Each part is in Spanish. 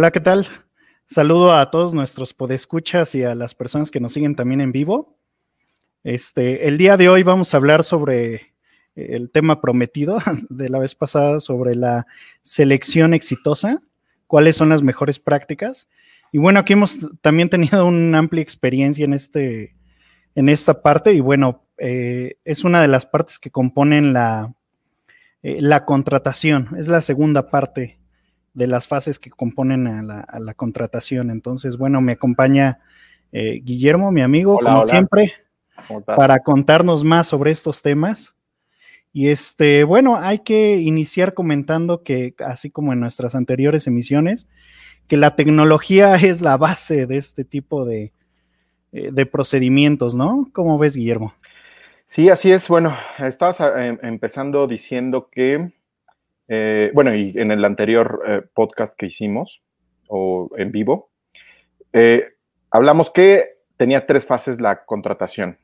Hola, ¿qué tal? Saludo a todos nuestros podescuchas y a las personas que nos siguen también en vivo. Este, el día de hoy vamos a hablar sobre el tema prometido de la vez pasada sobre la selección exitosa, cuáles son las mejores prácticas. Y bueno, aquí hemos también tenido una amplia experiencia en, este, en esta parte y bueno, eh, es una de las partes que componen la, eh, la contratación, es la segunda parte de las fases que componen a la, contratación. Entonces, bueno, me acompaña eh, Guillermo, mi amigo, como siempre, para contarnos más sobre estos temas. Y este, bueno, hay que iniciar comentando que, así como en nuestras anteriores emisiones, que la tecnología es la base de este tipo de, eh, de procedimientos, ¿no? ¿Cómo ves, Guillermo? Sí, así es. Bueno, estabas eh, empezando diciendo que eh, bueno, y en el anterior eh, podcast que hicimos, o en vivo, eh, hablamos que tenía tres fases la contratación.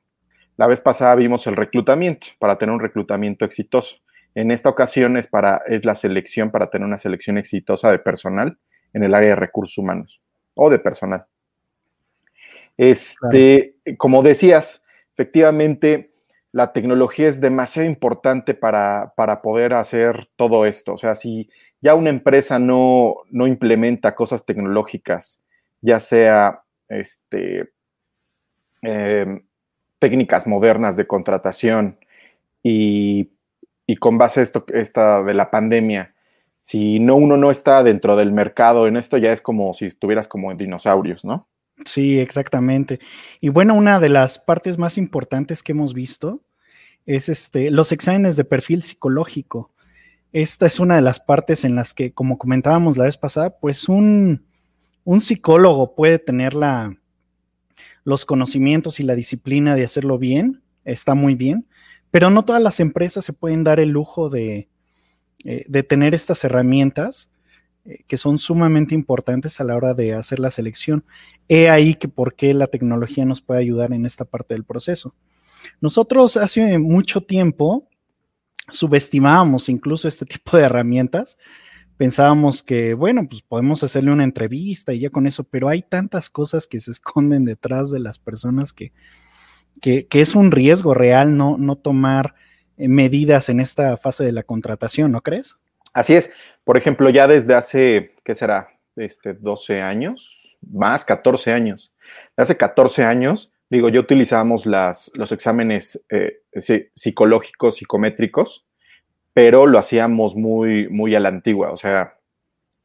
La vez pasada vimos el reclutamiento, para tener un reclutamiento exitoso. En esta ocasión es, para, es la selección, para tener una selección exitosa de personal en el área de recursos humanos o de personal. Este, como decías, efectivamente, la tecnología es demasiado importante para, poder hacer todo esto. O sea, si ya una empresa no, implementa cosas tecnológicas, ya sea este, em, técnicas modernas de contratación y, con base a esto esta de la pandemia, si no uno no está dentro del mercado en esto, ya es como si estuvieras como en dinosaurios, ¿no? Sí, exactamente. Y bueno, una de las partes más importantes que hemos visto es este, los exámenes de perfil psicológico. Esta es una de las partes en las que, como comentábamos la vez pasada, pues un, psicólogo puede tener la, los conocimientos y la disciplina de hacerlo bien, está muy bien, pero no todas las empresas se pueden dar el lujo de, eh, de tener estas herramientas eh, que son sumamente importantes a la hora de hacer la selección. He ahí que por qué la tecnología nos puede ayudar en esta parte del proceso. Nosotros hace mucho tiempo subestimábamos incluso este tipo de herramientas. Pensábamos que, bueno, pues podemos hacerle una entrevista y ya con eso, pero hay tantas cosas que se esconden detrás de las personas que, que, es un riesgo real no, no tomar eh, medidas en esta fase de la contratación, ¿no crees? Así es. Por ejemplo, ya desde hace, ¿qué será? Este, 12 años, más 14 años. Hace 14 años, digo, yo utilizábamos las, los exámenes eh, psicológicos, psicométricos, pero lo hacíamos muy, muy a la antigua. O sea,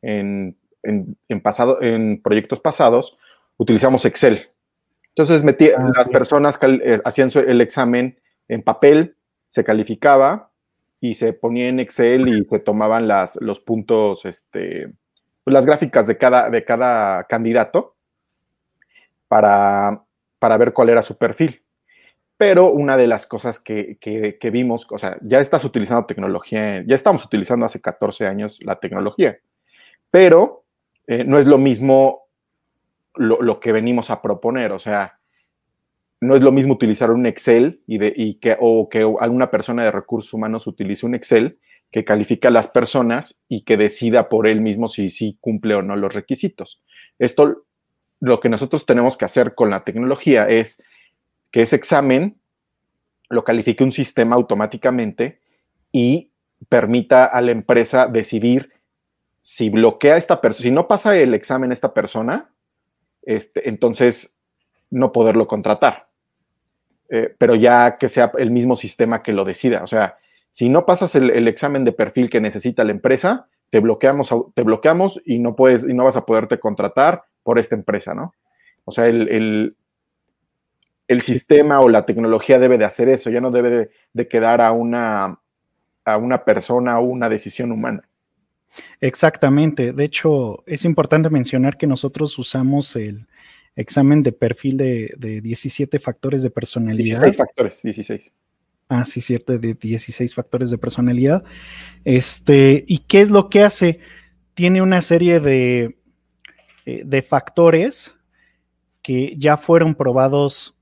en, pasado, en proyectos pasados utilizamos Excel. Entonces, metí, ah, las personas eh, hacían el examen en papel, se calificaba y se ponía en Excel y se tomaban las, los puntos, este, las gráficas de cada, de cada candidato para para ver cuál era su perfil. Pero una de las cosas que, vimos, o sea, ya estás utilizando tecnología, ya estamos utilizando hace 14 años la tecnología, pero eh, no es lo mismo lo, que venimos a proponer, o sea, no es lo mismo utilizar un Excel y, de, y que, o que alguna persona de recursos humanos utilice un Excel que califica a las personas y que decida por él mismo si, si cumple o no los requisitos. Esto lo que nosotros tenemos que hacer con la tecnología es que ese examen lo califique un sistema automáticamente y permita a la empresa decidir si bloquea a esta persona, si no pasa el examen esta persona, este, entonces no poderlo contratar. Eh, pero ya que sea el mismo sistema que lo decida. O sea, si no pasas el, el, examen de perfil que necesita la empresa, te bloqueamos, te bloqueamos y no puedes, y no vas a poderte contratar por esta empresa, ¿no? O sea, el, el, sistema o la tecnología debe de hacer eso, ya no debe de, quedar a una, a una persona o una decisión humana. Exactamente. De hecho, es importante mencionar que nosotros usamos el examen de perfil de, de 17 factores de personalidad. 16 factores, 16. Ah, sí, cierto, de 16 factores de personalidad. Este, ¿y qué es lo que hace? Tiene una serie de, eh, de factores que ya fueron probados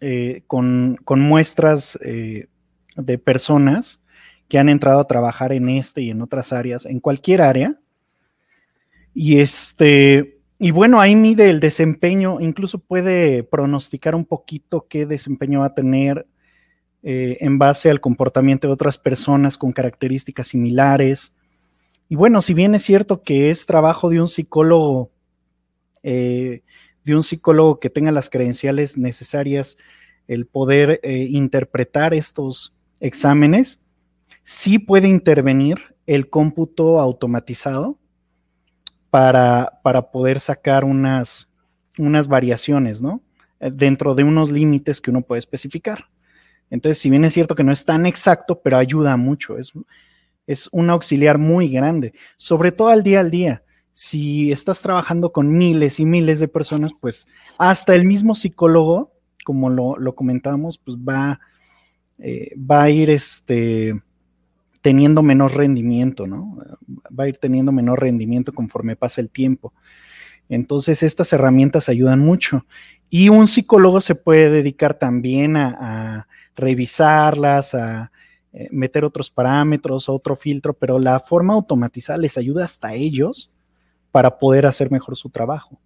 eh, con, muestras eh, de personas que han entrado a trabajar en este y en otras áreas, en cualquier área, Y este, y bueno, ahí mide el desempeño, incluso puede pronosticar un poquito qué desempeño va a tener en base al comportamiento de otras personas con características similares. Y bueno, si bien es cierto que es trabajo de un psicólogo, eh, de un psicólogo que tenga las credenciales necesarias, el poder eh, interpretar estos exámenes, sí puede intervenir el cómputo automatizado para, para poder sacar unas, unas variaciones, ¿no? Dentro de unos límites que uno puede especificar. Entonces, si bien es cierto que no es tan exacto, pero ayuda mucho, es, es un auxiliar muy grande, sobre todo al día al día. Si estás trabajando con miles y miles de personas, pues hasta el mismo psicólogo, como lo, comentábamos, pues va, eh, va a ir este, teniendo menor rendimiento, ¿no? Va a ir teniendo menor rendimiento conforme pasa el tiempo. Entonces, estas herramientas ayudan mucho. Y un psicólogo se puede dedicar también a, revisarlas, a eh, meter otros parámetros, otro filtro, pero la forma automatizada les ayuda hasta ellos para poder hacer mejor su trabajo.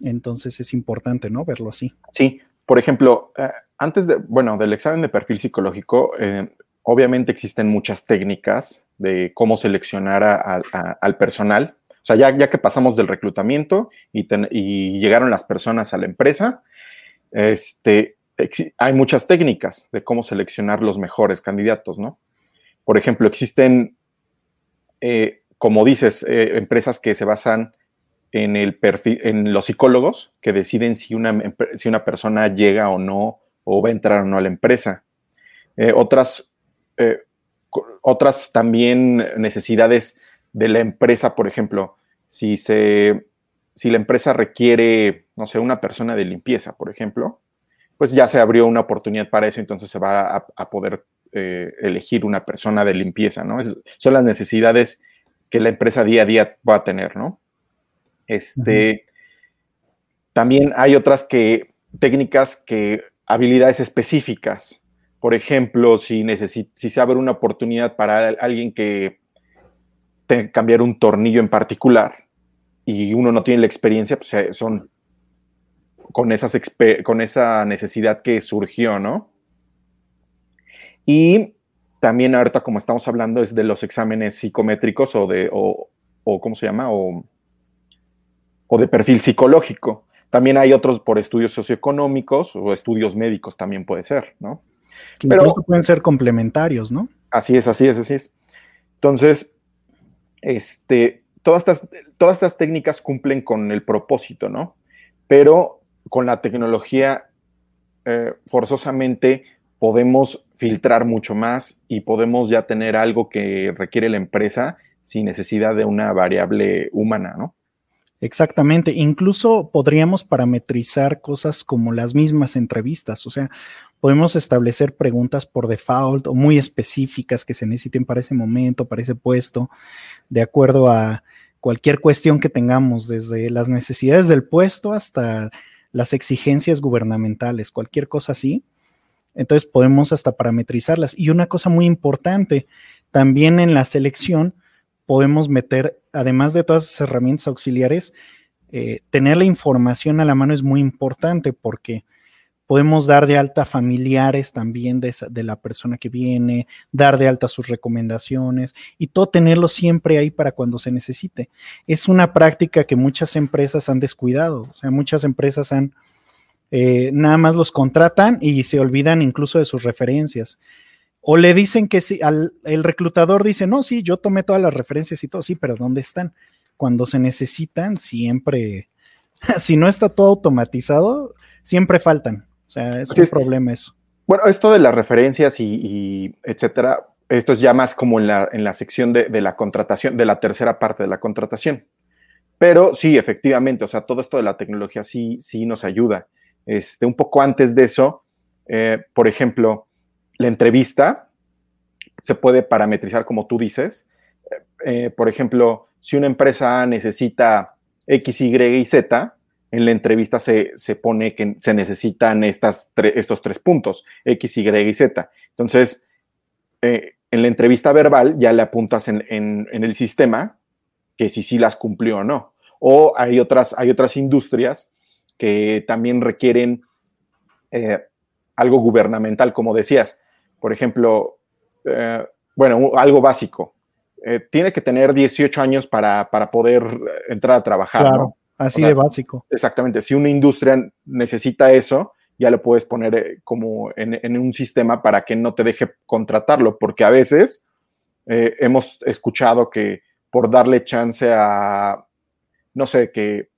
Entonces es importante, ¿no? Verlo así. Sí, por ejemplo, eh, antes de, bueno, del examen de perfil psicológico, eh, obviamente existen muchas técnicas de cómo seleccionar al personal o sea, ya, que pasamos del reclutamiento y, llegaron las personas a la empresa, este, hay muchas técnicas de cómo seleccionar los mejores candidatos, ¿no? Por ejemplo, existen, eh, como dices, eh, empresas que se basan en el perfil, en los psicólogos que deciden si una, persona llega o no, o va a entrar o no a la empresa. Eh, otras, otras también necesidades de la empresa, por ejemplo, si, la empresa requiere, no sé, una persona de limpieza, por ejemplo, pues ya se abrió una oportunidad para eso, entonces se va a, poder eh, elegir una persona de limpieza, ¿no? son las necesidades que la empresa día a día va a tener, ¿no? Este, También hay otras que, técnicas que, habilidades específicas. Por ejemplo, si, si se abre una oportunidad para alguien que cambiar un tornillo en particular y uno no tiene la experiencia, pues eh, son con, esas con esa necesidad que surgió, ¿no? Y también ahorita, como estamos hablando, es de los exámenes psicométricos o de, o, ¿cómo se llama? O, o de perfil psicológico. También hay otros por estudios socioeconómicos o estudios médicos también puede ser, ¿no? Pero pueden ser complementarios, ¿no? Así es, así es, así es. Entonces, este, todas, estas, todas estas técnicas cumplen con el propósito, ¿no? Pero con la tecnología, eh, forzosamente podemos filtrar mucho más y podemos ya tener algo que requiere la empresa sin necesidad de una variable humana, ¿no? Exactamente, incluso podríamos parametrizar cosas como las mismas entrevistas, o sea, podemos establecer preguntas por default o muy específicas que se necesiten para ese momento, para ese puesto, de acuerdo a cualquier cuestión que tengamos, desde las necesidades del puesto hasta las exigencias gubernamentales, cualquier cosa así. Entonces podemos hasta parametrizarlas. Y una cosa muy importante, también en la selección, podemos meter, además de todas esas herramientas auxiliares, eh, tener la información a la mano es muy importante porque podemos dar de alta familiares también de, de, la persona que viene, dar de alta sus recomendaciones y todo tenerlo siempre ahí para cuando se necesite. Es una práctica que muchas empresas han descuidado, o sea, muchas empresas han, eh, nada más los contratan y se olvidan incluso de sus referencias. O le dicen que sí, al, el reclutador dice, no, sí, yo tomé todas las referencias y todo, sí, pero ¿dónde están? Cuando se necesitan, siempre, si no está todo automatizado, siempre faltan. O sea, es un problema eso. Bueno, esto de las referencias y, etcétera, esto es ya más como en la, en la sección de, la contratación, de la tercera parte de la contratación. Pero sí, efectivamente, o sea, todo esto de la tecnología sí, sí nos ayuda. Este, un poco antes de eso, eh, por ejemplo, la entrevista se puede parametrizar como tú dices. Eh, por ejemplo, si una empresa necesita X, Y y Z, en la entrevista se, pone que se necesitan estas estos tres puntos, X, Y y Z. Entonces, eh, en la entrevista verbal ya le apuntas en, el sistema que si sí las cumplió o no. O hay otras, hay otras industrias que también requieren eh, algo gubernamental, como decías. Por ejemplo, eh, bueno, algo básico. Eh, tiene que tener 18 años para, poder entrar a trabajar. Claro, así de básico. Exactamente. Si una industria necesita eso, ya lo puedes poner como en, un sistema para que no te deje contratarlo, porque a veces hemos escuchado que por darle chance a, no sé, que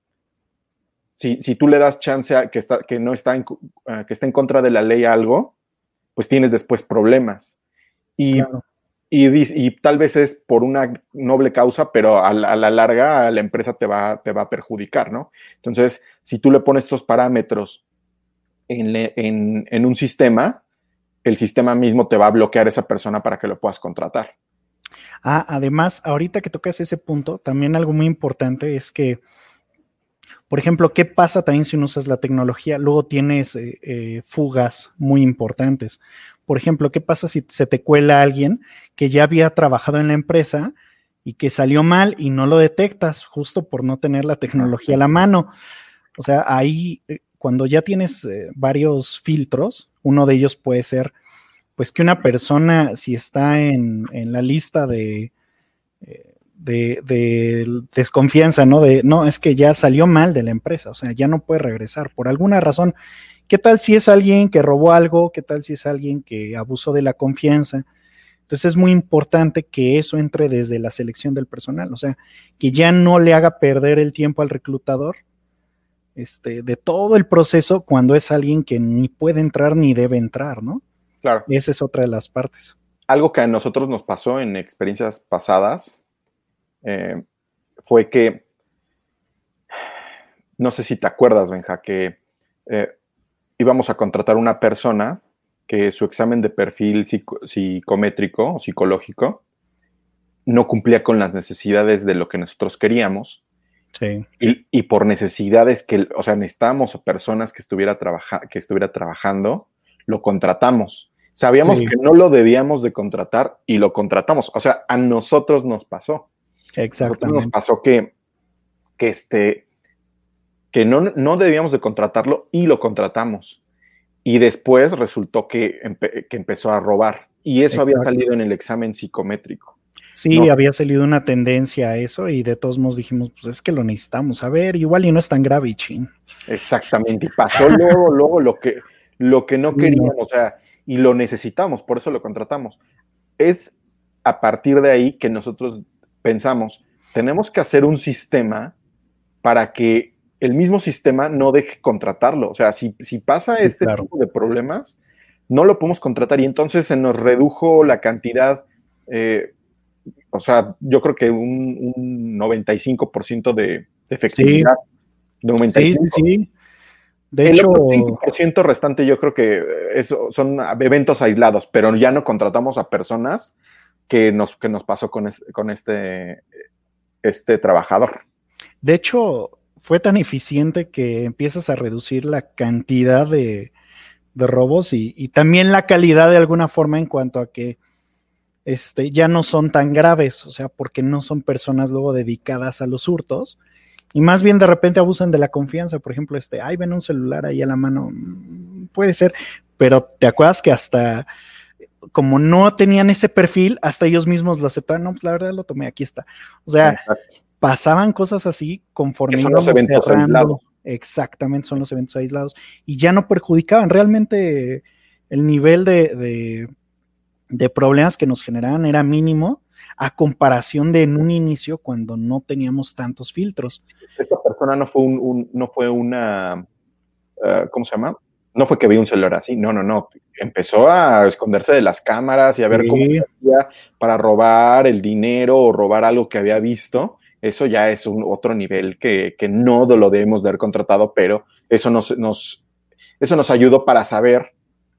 si, tú le das chance a que, está, que no está en, que está en contra de la ley algo, pues tienes después problemas. Y, y, tal vez es por una noble causa, pero a la, larga la empresa te va, te va a perjudicar, ¿no? Entonces, si tú le pones estos parámetros en, en un sistema, el sistema mismo te va a bloquear a esa persona para que lo puedas contratar. Ah, además, ahorita que tocas ese punto, también algo muy importante es que por ejemplo, ¿qué pasa también si no usas la tecnología? Luego tienes eh, eh, fugas muy importantes. Por ejemplo, ¿qué pasa si se te cuela alguien que ya había trabajado en la empresa y que salió mal y no lo detectas justo por no tener la tecnología a la mano? O sea, ahí eh, cuando ya tienes varios filtros, uno de ellos puede ser, pues que una persona, si está en, en la lista de de, desconfianza, ¿no? De, no, es que ya salió mal de la empresa, o sea, ya no puede regresar por alguna razón. ¿Qué tal si es alguien que robó algo? ¿Qué tal si es alguien que abusó de la confianza? Entonces es muy importante que eso entre desde la selección del personal, o sea, que ya no le haga perder el tiempo al reclutador este, de todo el proceso cuando es alguien que ni puede entrar ni debe entrar, ¿no? Claro. Esa es otra de las partes. Algo que a nosotros nos pasó en experiencias pasadas eh, fue que, no sé si te acuerdas, Benja, que eh, íbamos a contratar una persona que su examen de perfil psicométrico o psicológico no cumplía con las necesidades de lo que nosotros queríamos. Sí. Y, por necesidades que, o sea, necesitábamos personas que estuviera, que estuviera trabajando, lo contratamos. Sabíamos que no lo debíamos de contratar y lo contratamos. O sea, a nosotros nos pasó. Exactamente. Nos pasó que, que, este, que no, no debíamos de contratarlo y lo contratamos. Y después resultó que, que empezó a robar. Y eso había salido en el examen psicométrico. Sí, había salido una tendencia a eso y de todos modos dijimos, pues es que lo necesitamos. A ver, igual y no es tan grave, chin. Exactamente. Y pasó luego, luego lo que, lo que no queríamos, o sea, y lo necesitamos, por eso lo contratamos. Es a partir de ahí que nosotros pensamos, tenemos que hacer un sistema para que el mismo sistema no deje contratarlo. O sea, si, pasa este tipo de problemas, no lo podemos contratar y entonces se nos redujo la cantidad, eh, o sea, yo creo que un, 95% de, efectividad. Sí. Sí, sí, De hecho, el 5% restante yo creo que eso son eventos aislados, pero ya no contratamos a personas que nos, que nos pasó con, con este, este trabajador. De hecho, fue tan eficiente que empiezas a reducir la cantidad de, robos y, también la calidad de alguna forma en cuanto a que este, ya no son tan graves, o sea, porque no son personas luego dedicadas a los hurtos y más bien de repente abusan de la confianza, por ejemplo, este, ay, ven un celular ahí a la mano, mm, puede ser, pero te acuerdas que hasta como no tenían ese perfil, hasta ellos mismos lo aceptaban. No, pues la verdad lo tomé, aquí está. O sea, pasaban cosas así conforme son los eventos aislados. Exactamente, son los eventos aislados. Y ya no perjudicaban. Realmente el nivel de, de, problemas que nos generaban era mínimo a comparación de en un inicio cuando no teníamos tantos filtros. Esta persona no fue un, no fue una, eh, ¿cómo se llama? No fue que vi un celular así, no, no, no. Empezó a esconderse de las cámaras y a ver cómo hacía para robar el dinero o robar algo que había visto. Eso ya es un otro nivel que, no lo debemos de haber contratado, pero eso nos, nos, eso nos ayudó para saber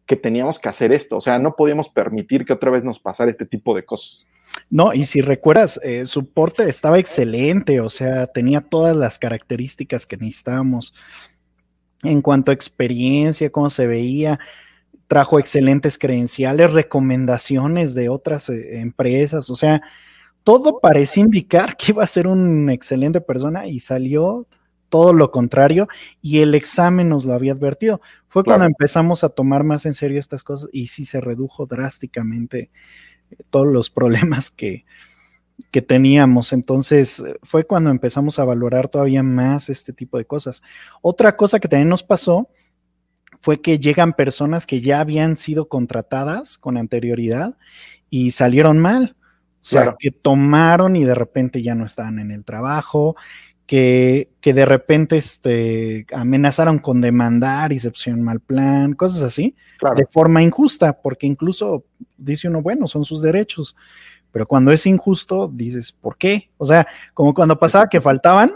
que teníamos que hacer esto. O sea, no podíamos permitir que otra vez nos pasara este tipo de cosas. No, y si recuerdas, eh, su porte estaba excelente, o sea, tenía todas las características que necesitábamos en cuanto a experiencia, cómo se veía, trajo excelentes credenciales, recomendaciones de otras eh, empresas, o sea, todo parecía indicar que iba a ser una excelente persona y salió todo lo contrario y el examen nos lo había advertido. Fue cuando empezamos a tomar más en serio estas cosas y sí se redujo drásticamente eh, todos los problemas que, que teníamos. Entonces fue cuando empezamos a valorar todavía más este tipo de cosas. Otra cosa que también nos pasó fue que llegan personas que ya habían sido contratadas con anterioridad y salieron mal. O sea, que tomaron y de repente ya no estaban en el trajo, que, que, de repente este, amenazaron con demandar y se pusieron mal plan, cosas así, de forma injusta, porque incluso dice uno, bueno, son sus derechos, pero cuando es injusto, dices, ¿por qué? O sea, como cuando pasaba que faltaban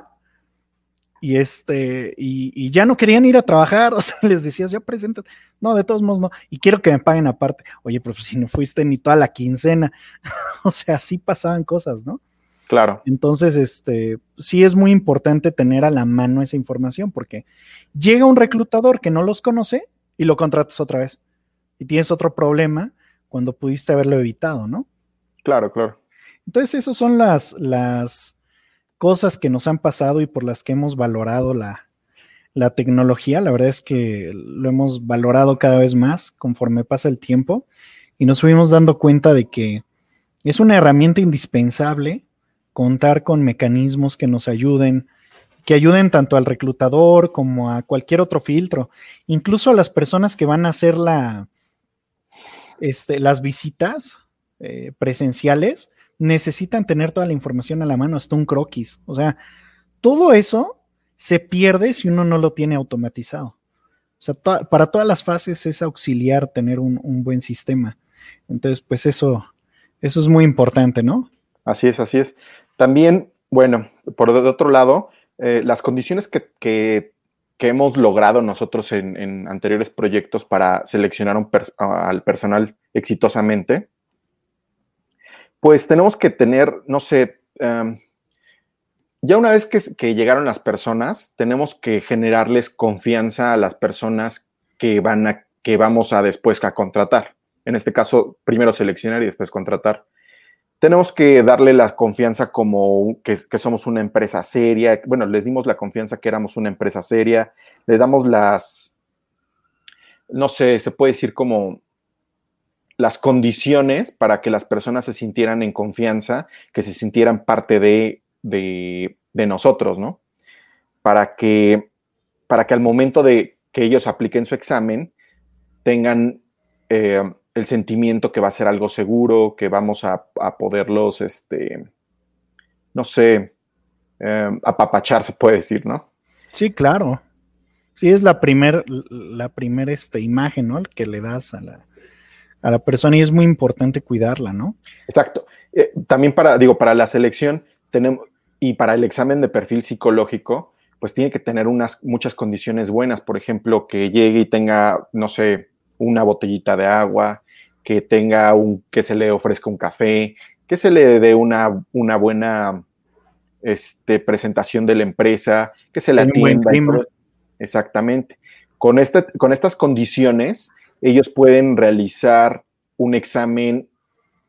y este, y, ya no querían ir a trabajar, o sea, les decías, yo presento, no, de todos modos no, y quiero que me paguen aparte, oye, pero pues si no fuiste ni toda la quincena, o sea, así pasaban cosas, ¿no? Claro. Entonces, este, sí es muy importante tener a la mano esa información, porque llega un reclutador que no los conoce y lo contratas otra vez, y tienes otro problema cuando pudiste haberlo evitado, ¿no? Claro, claro. Entonces, esas son las, las, cosas que nos han pasado y por las que hemos valorado la, tecnología. La verdad es que lo hemos valorado cada vez más conforme pasa el tiempo y nos fuimos dando cuenta de que es una herramienta indispensable contar con mecanismos que nos ayuden, que ayuden tanto al reclutador como a cualquier otro filtro, incluso a las personas que van a hacer la, este, las visitas eh, presenciales, necesitan tener toda la información a la mano, hasta un croquis. O sea, todo eso se pierde si uno no lo tiene automatizado. O sea, para todas las fases es auxiliar tener un, buen sistema. Entonces, pues eso, eso es muy importante, ¿no? Así es, así es. También, bueno, por otro lado, eh, las condiciones que, hemos logrado nosotros en, anteriores proyectos para seleccionar al personal exitosamente, pues tenemos que tener, no sé, em, ya una vez que, llegaron las personas, tenemos que generarles confianza a las personas que, van a, que vamos a después a contratar. En este caso, primero seleccionar y después contratar. Tenemos que darle la confianza como que, que somos una empresa seria. Bueno, les dimos la confianza que éramos una empresa seria. Le damos las, no sé, se puede decir como las condiciones para que las personas se sintieran en confianza, que se sintieran parte de, nosotros, ¿no? Para que, para que al momento de que ellos apliquen su examen, tengan eh, el sentimiento que va a ser algo seguro, que vamos a, poderlos, este, no sé, eh, apapachar, se puede decir, ¿no? Sí, claro. Sí, es la primera la primer, este, imagen, ¿no? Que le das a la, a la persona y es muy importante cuidarla, ¿no? Exacto. Eh, también para, digo, para la selección tenemos, y para el examen de perfil psicológico, pues tiene que tener unas muchas condiciones buenas. Por ejemplo, que llegue y tenga, no sé, una botellita de agua, que tenga un, que se le ofrezca un café, que se le dé una, una buena este, presentación de la empresa, que se le atienda. Exactamente. Con, este, con estas condiciones, ellos pueden realizar un examen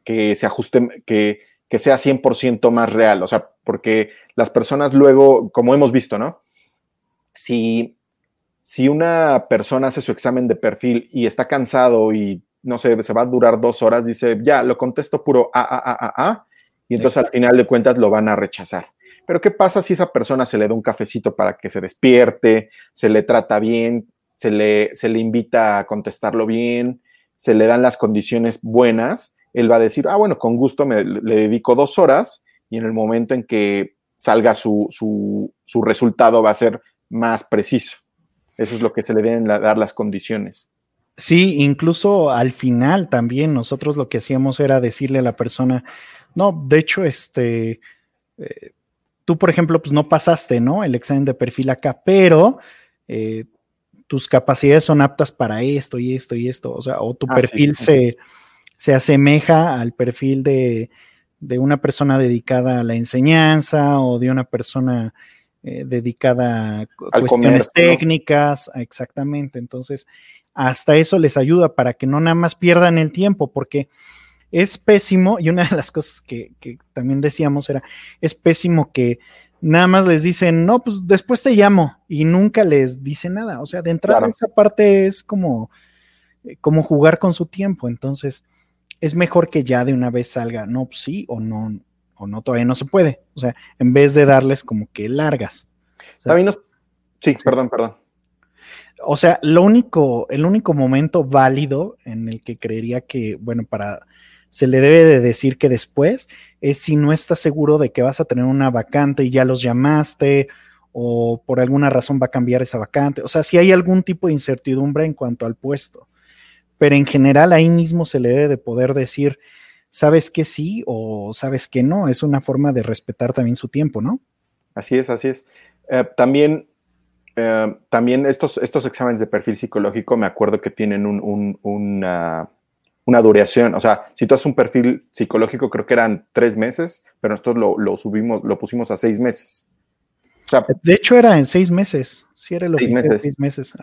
que se ajuste, que, que sea 100% más real, o sea, porque las personas luego, como hemos visto, ¿no? Si, si una persona hace su examen de perfil y está cansado y no sé, se va a durar dos horas, dice, ya, lo contesto puro A, A, A, A, A, y entonces al final de cuentas lo van a rechazar. Pero ¿qué pasa si esa persona se le da un cafecito para que se despierte, se le trata bien, se le, se le invita a contestarlo bien, se le dan las condiciones buenas, él va a decir, ah, bueno, con gusto me, le dedico dos horas y en el momento en que salga su, su, resultado va a ser más preciso. Eso es lo que se le deben dar las condiciones. Sí, incluso al final también nosotros lo que hacíamos era decirle a la persona, no, de hecho, este, eh, tú por ejemplo, pues no pasaste, ¿no? El examen de perfil acá, pero eh, tus capacidades son aptas para esto y esto y esto, o sea, o tu ah, perfil Se, se, asemeja al perfil de, una persona dedicada a la enseñanza o de una persona eh, dedicada a cuestiones técnicas, exactamente. Entonces, hasta eso les ayuda para que no nada más pierdan el tiempo, porque es pésimo, y una de las cosas que, también decíamos era, es pésimo que nada más les dicen, no, pues después te llamo, y nunca les dice nada. O sea, de entrada esa parte es como, como jugar con su tiempo. Entonces, es mejor que ya de una vez salga, no, pues sí o no, o no, todavía no se puede. O sea, en vez de darles como que largas. También Sí, perdón, perdón. O sea, lo único, el único momento válido en el que creería que, bueno, para se le debe de decir que después es si no estás seguro de que vas a tener una vacante y ya los llamaste o por alguna razón va a cambiar esa vacante. O sea, si hay algún tipo de incertidumbre en cuanto al puesto. Pero en general ahí mismo se le debe de poder decir, sabes que sí o sabes que no. Es una forma de respetar también su tiempo, ¿no? Así es, así es. Eh, también eh, también estos, estos exámenes de perfil psicológico me acuerdo que tienen una, duración. O sea, si tú haces un perfil psicológico, creo que eran tres meses, pero nosotros lo, subimos, lo pusimos a seis meses. de hecho, era en seis meses. Sí, era lo seis meses. seis meses.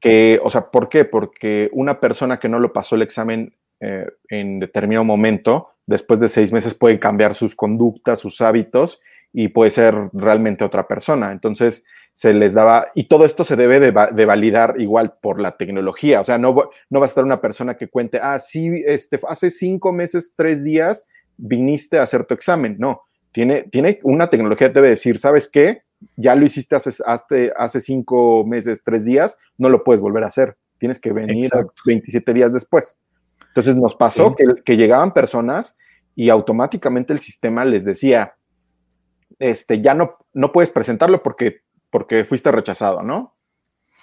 Que, o sea, ¿por qué? Porque una persona que no lo pasó el examen eh, en determinado momento, después de seis meses puede cambiar sus conductas, sus hábitos y puede ser realmente otra persona. Entonces, se les daba, y todo esto se debe de, validar igual por la tecnología, o sea, no, no va a estar una persona que cuente, ah, sí, este, hace cinco meses, tres días viniste a hacer tu examen, no, tiene, tiene una tecnología, debe decir, ¿sabes qué? Ya lo hiciste hace, hace, hace cinco meses, tres días, no lo puedes volver a hacer, tienes que venir 27 días después. Entonces nos pasó que, que llegaban personas y automáticamente el sistema les decía, este, ya no, no puedes presentarlo porque porque fuiste rechazado, ¿no?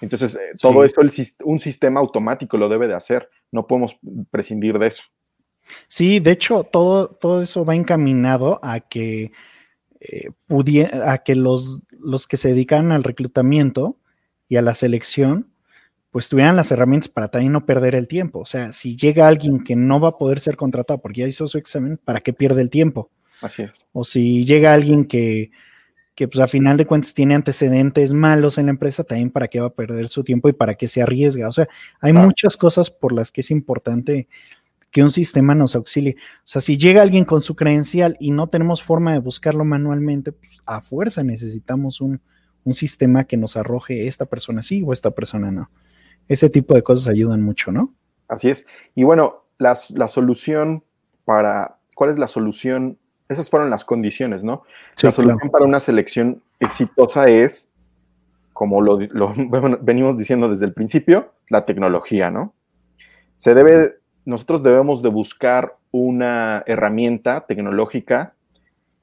Entonces, eh, todo eso un sistema automático lo debe de hacer, no podemos prescindir de eso. Sí, de hecho, todo, todo eso va encaminado a que, eh, a que los, los que se dedican al reclutamiento y a la selección, pues tuvieran las herramientas para también no perder el tiempo. O sea, si llega alguien que no va a poder ser contratado porque ya hizo su examen, ¿para qué pierde el tiempo? Así es. O si llega alguien que que pues a final de cuentas tiene antecedentes malos en la empresa, también para qué va a perder su tiempo y para qué se arriesga. O sea, hay muchas cosas por las que es importante que un sistema nos auxilie. O sea, si llega alguien con su credencial y no tenemos forma de buscarlo manualmente, pues a fuerza necesitamos un, sistema que nos arroje esta persona sí o esta persona no. Ese tipo de cosas ayudan mucho, ¿no? Así es. Y bueno, la solución para, ¿cuál es la solución esas fueron las condiciones, ¿no? la solución para una selección exitosa es, como lo, venimos diciendo desde el principio, la tecnología, ¿no? Se debe, nosotros debemos de buscar una herramienta tecnológica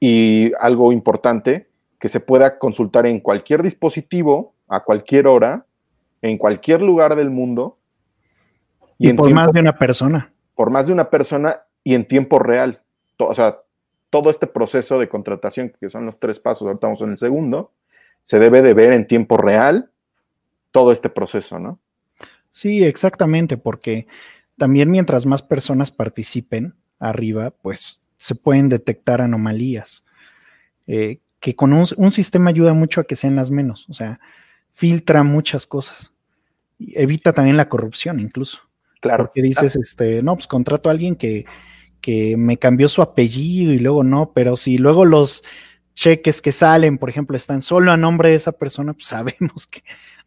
y algo importante que se pueda consultar en cualquier dispositivo, a cualquier hora, en cualquier lugar del mundo. Y, por más de una persona. Por más de una persona y en tiempo real. O sea, todo este proceso de contratación, que son los tres pasos, ahorita estamos en el segundo, se debe de ver en tiempo real todo este proceso, ¿no? Sí, exactamente, porque también mientras más personas participen arriba, pues se pueden detectar anomalías, eh, que con un, sistema ayuda mucho a que sean las menos, o sea, filtra muchas cosas, evita también la corrupción incluso. Claro. Porque dices, este, no, pues contrato a alguien que que me cambió su apellido y luego no, pero si luego los cheques que salen, por ejemplo, están solo a nombre de esa persona, pues sabemos que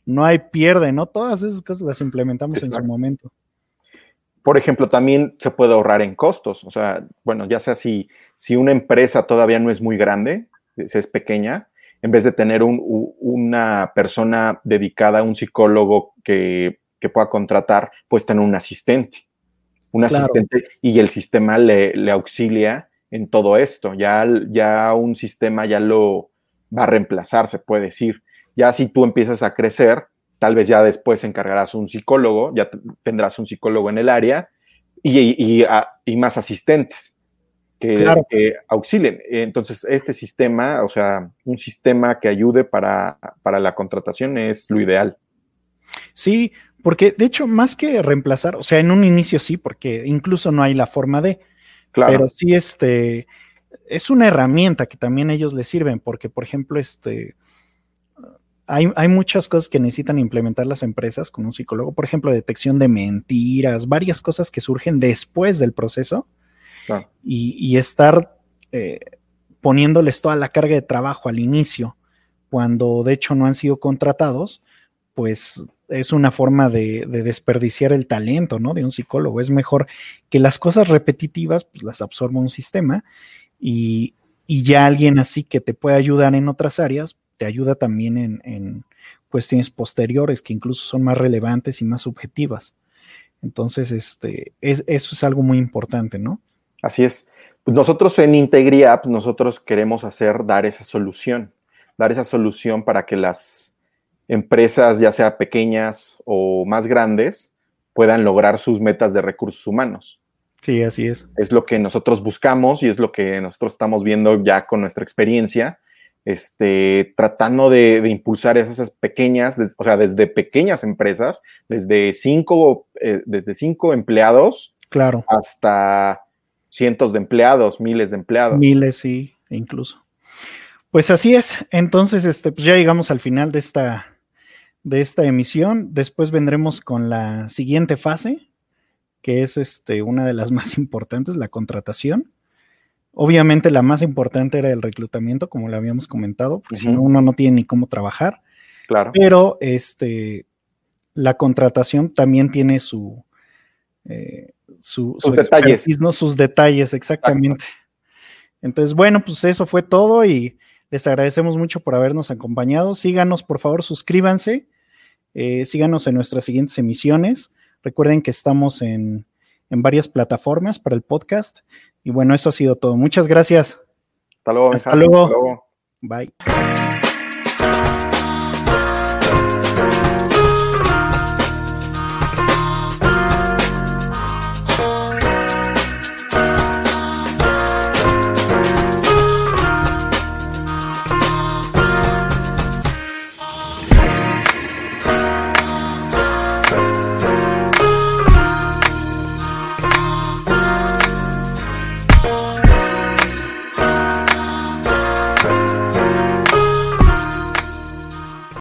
no hay pierde, ¿no? Todas esas cosas las implementamos en su momento. Por ejemplo, también se puede ahorrar en costos, o sea, bueno, ya sea si, si una empresa todavía no es muy grande, si es pequeña, en vez de tener una persona dedicada, un psicólogo que, que pueda contratar, pues tener un asistente un asistente y el sistema le, auxilia en todo esto. Ya, ya un sistema ya lo va a reemplazar, se puede decir. Ya si tú empiezas a crecer, tal vez ya después encargarás un psicólogo, ya tendrás un psicólogo en el área y, y, más asistentes que, que, auxilien. Entonces, este sistema, o sea, un sistema que ayude para, para la contratación es lo ideal. Sí, porque de hecho, más que reemplazar, o sea, en un inicio sí, porque incluso no hay la forma de, claro. pero sí este, es una herramienta que también ellos les sirven, porque por ejemplo, este, hay, hay, muchas cosas que necesitan implementar las empresas con un psicólogo, por ejemplo, detección de mentiras, varias cosas que surgen después del proceso y, estar eh, poniéndoles toda la carga de trabajo al inicio, cuando de hecho no han sido contratados, pues es una forma de, desperdiciar el talento, ¿no? De un psicólogo. Es mejor que las cosas repetitivas, pues las absorba un sistema y, ya alguien así que te puede ayudar en otras áreas, te ayuda también en, cuestiones posteriores que incluso son más relevantes y más subjetivas. Entonces, este, es, eso es algo muy importante, ¿no? Así es. Pues nosotros en Integria, nosotros queremos hacer, dar esa solución, dar esa solución para que las empresas, ya sea pequeñas o más grandes, puedan lograr sus metas de recursos humanos. Sí, así es. Es lo que nosotros buscamos y es lo que nosotros estamos viendo ya con nuestra experiencia, este, tratando de, impulsar esas pequeñas, o sea, desde pequeñas empresas, desde cinco, eh, desde cinco empleados claro. hasta cientos de empleados, miles de empleados. Miles, sí, incluso. Pues así es. Entonces, este, pues ya llegamos al final de esta, de esta emisión. Después vendremos con la siguiente fase, que es este, una de las más importantes, la contratación. Obviamente la más importante era el reclutamiento, como lo habíamos comentado, porque si no, uno no tiene ni cómo trabajar. Claro. Pero este, la contratación también tiene su, eh, sus detalles. ¿no? Sus detalles, exactamente. Entonces, bueno, pues eso fue todo y les agradecemos mucho por habernos acompañado. Síganos, por favor, suscríbanse eh, síganos en nuestras siguientes emisiones. Recuerden que estamos en, en varias plataformas para el podcast. Y bueno, eso ha sido todo. Muchas gracias. Hasta luego. Hasta luego. Hasta luego. Bye.